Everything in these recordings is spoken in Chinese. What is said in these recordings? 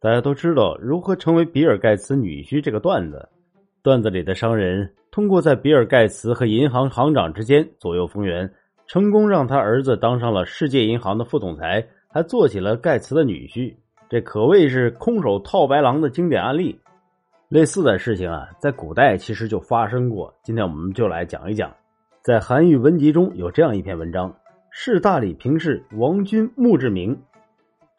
大家都知道如何成为比尔盖茨女婿这个段子。段子里的商人通过在比尔盖茨和银行行长之间左右逢源，成功让他儿子当上了世界银行的副总裁，还做起了盖茨的女婿。这可谓是空手套白狼的经典案例。类似的事情啊，在古代其实就发生过。今天我们就来讲一讲，在韩愈文集中有这样一篇文章：是大理平氏王君墓志铭。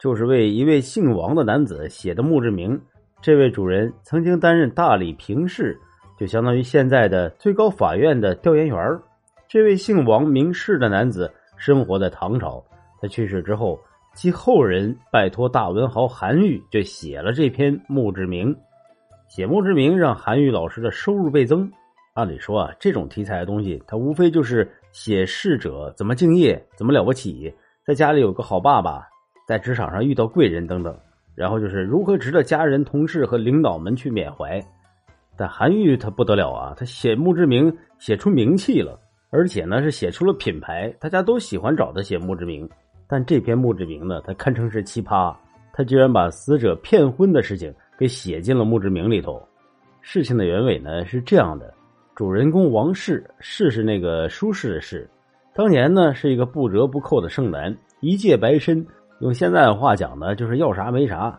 就是为一位姓王的男子写的墓志铭。这位主人曾经担任大理平氏，就相当于现在的最高法院的调研员。这位姓王名氏的男子生活在唐朝。他去世之后，其后人拜托大文豪韩愈，就写了这篇墓志铭。写墓志铭让韩愈老师的收入倍增。按理说啊，这种题材的东西，他无非就是写逝者怎么敬业，怎么了不起，在家里有个好爸爸。在职场上遇到贵人等等，然后就是如何值得家人、同事和领导们去缅怀。但韩愈他不得了啊，他写墓志铭写出名气了，而且呢是写出了品牌，大家都喜欢找他写墓志铭。但这篇墓志铭呢，他堪称是奇葩，他居然把死者骗婚的事情给写进了墓志铭里头。事情的原委呢是这样的：主人公王氏，氏是那个舒适的氏，当年呢是一个不折不扣的剩男，一介白身。用现在的话讲呢，就是要啥没啥。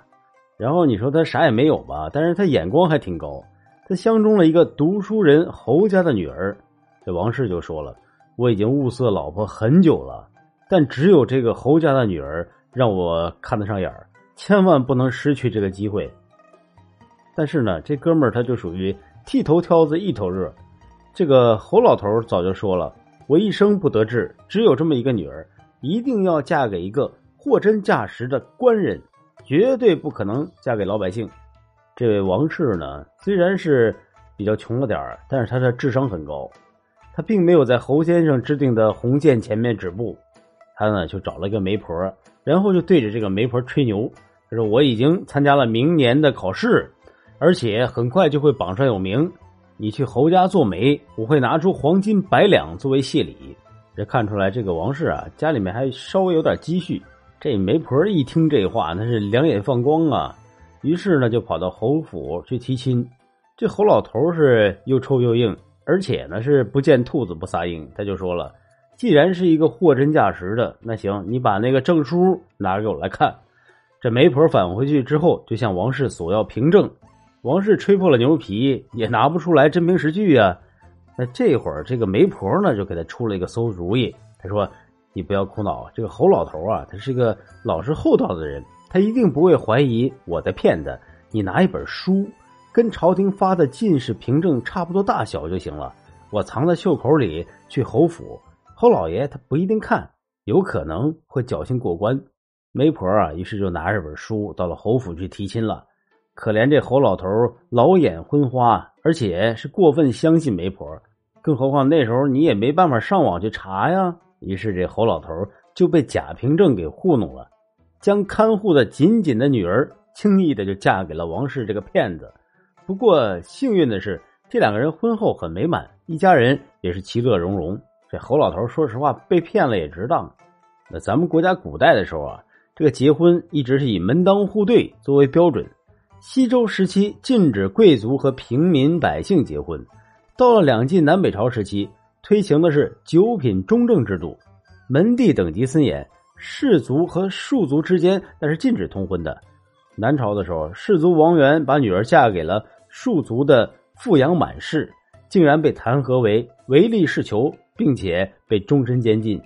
然后你说他啥也没有吧，但是他眼光还挺高。他相中了一个读书人侯家的女儿。这王氏就说了：“我已经物色老婆很久了，但只有这个侯家的女儿让我看得上眼儿，千万不能失去这个机会。”但是呢，这哥们儿他就属于剃头挑子一头热。这个侯老头早就说了：“我一生不得志，只有这么一个女儿，一定要嫁给一个。”货真价实的官人，绝对不可能嫁给老百姓。这位王氏呢，虽然是比较穷了点儿，但是他的智商很高。他并没有在侯先生制定的红线前面止步，他呢就找了一个媒婆，然后就对着这个媒婆吹牛，他说：“我已经参加了明年的考试，而且很快就会榜上有名。你去侯家做媒，我会拿出黄金百两作为谢礼。”这看出来，这个王氏啊，家里面还稍微有点积蓄。这媒婆一听这话，那是两眼放光啊！于是呢，就跑到侯府去提亲。这侯老头是又臭又硬，而且呢是不见兔子不撒鹰。他就说了：“既然是一个货真价实的，那行，你把那个证书拿给我来看。”这媒婆返回去之后，就向王氏索要凭证。王氏吹破了牛皮，也拿不出来真凭实据啊。那这会儿，这个媒婆呢，就给他出了一个馊主意。他说。你不要苦恼，这个侯老头啊，他是个老实厚道的人，他一定不会怀疑我在骗他。你拿一本书，跟朝廷发的进士凭证差不多大小就行了，我藏在袖口里，去侯府，侯老爷他不一定看，有可能会侥幸过关。媒婆啊，于是就拿着本书到了侯府去提亲了。可怜这侯老头老眼昏花，而且是过分相信媒婆，更何况那时候你也没办法上网去查呀。于是，这侯老头就被贾平正给糊弄了，将看护的紧紧的女儿轻易的就嫁给了王氏这个骗子。不过，幸运的是，这两个人婚后很美满，一家人也是其乐融融。这侯老头说实话，被骗了也值当。那咱们国家古代的时候啊，这个结婚一直是以门当户对作为标准。西周时期禁止贵族和平民百姓结婚，到了两晋南北朝时期。推行的是九品中正制度，门第等级森严，士族和庶族之间那是禁止通婚的。南朝的时候，士族王元把女儿嫁给了庶族的富阳满氏，竟然被弹劾为唯利是求，并且被终身监禁。